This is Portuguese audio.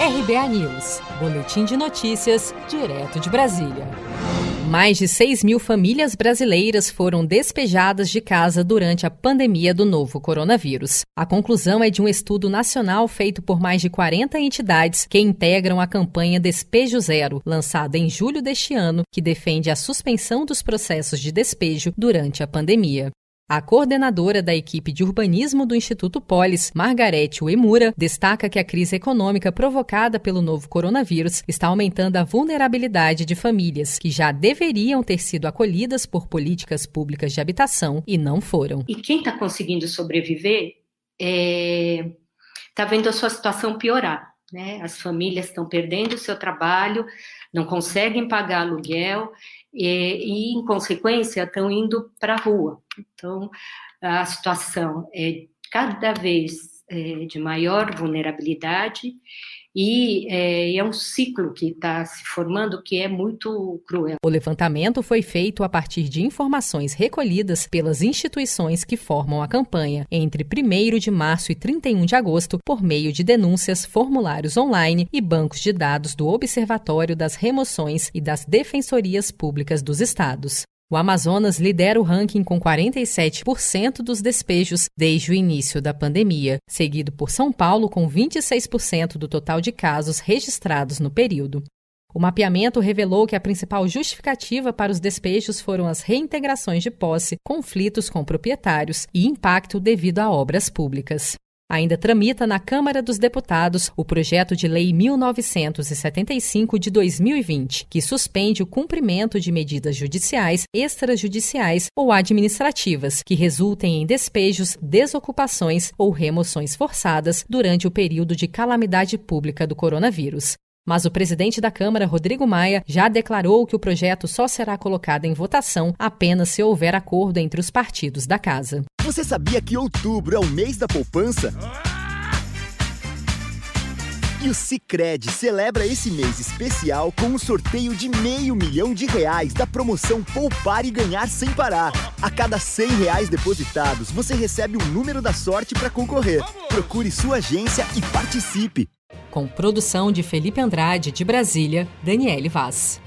RBA News, Boletim de Notícias, direto de Brasília. Mais de 6 mil famílias brasileiras foram despejadas de casa durante a pandemia do novo coronavírus. A conclusão é de um estudo nacional feito por mais de 40 entidades que integram a campanha Despejo Zero, lançada em julho deste ano, que defende a suspensão dos processos de despejo durante a pandemia. A coordenadora da equipe de urbanismo do Instituto Polis, Margarete Uemura, destaca que a crise econômica provocada pelo novo coronavírus está aumentando a vulnerabilidade de famílias que já deveriam ter sido acolhidas por políticas públicas de habitação e não foram. E quem está conseguindo sobreviver está é... Tá vendo a sua situação piorar. Né? As famílias estão perdendo o seu trabalho, não conseguem pagar aluguel e, e em consequência, estão indo para a rua. Então, a situação é cada vez é, de maior vulnerabilidade e é, é um ciclo que está se formando que é muito cruel. O levantamento foi feito a partir de informações recolhidas pelas instituições que formam a campanha entre 1 de março e 31 de agosto por meio de denúncias, formulários online e bancos de dados do Observatório das Remoções e das Defensorias Públicas dos Estados. O Amazonas lidera o ranking com 47% dos despejos desde o início da pandemia, seguido por São Paulo com 26% do total de casos registrados no período. O mapeamento revelou que a principal justificativa para os despejos foram as reintegrações de posse, conflitos com proprietários e impacto devido a obras públicas. Ainda tramita na Câmara dos Deputados o projeto de Lei 1975 de 2020, que suspende o cumprimento de medidas judiciais, extrajudiciais ou administrativas que resultem em despejos, desocupações ou remoções forçadas durante o período de calamidade pública do coronavírus. Mas o presidente da Câmara, Rodrigo Maia, já declarou que o projeto só será colocado em votação apenas se houver acordo entre os partidos da casa. Você sabia que outubro é o mês da poupança? E o Cicred celebra esse mês especial com um sorteio de meio milhão de reais da promoção Poupar e Ganhar Sem Parar. A cada 100 reais depositados, você recebe um número da sorte para concorrer. Procure sua agência e participe. Com produção de Felipe Andrade, de Brasília, Daniele Vaz.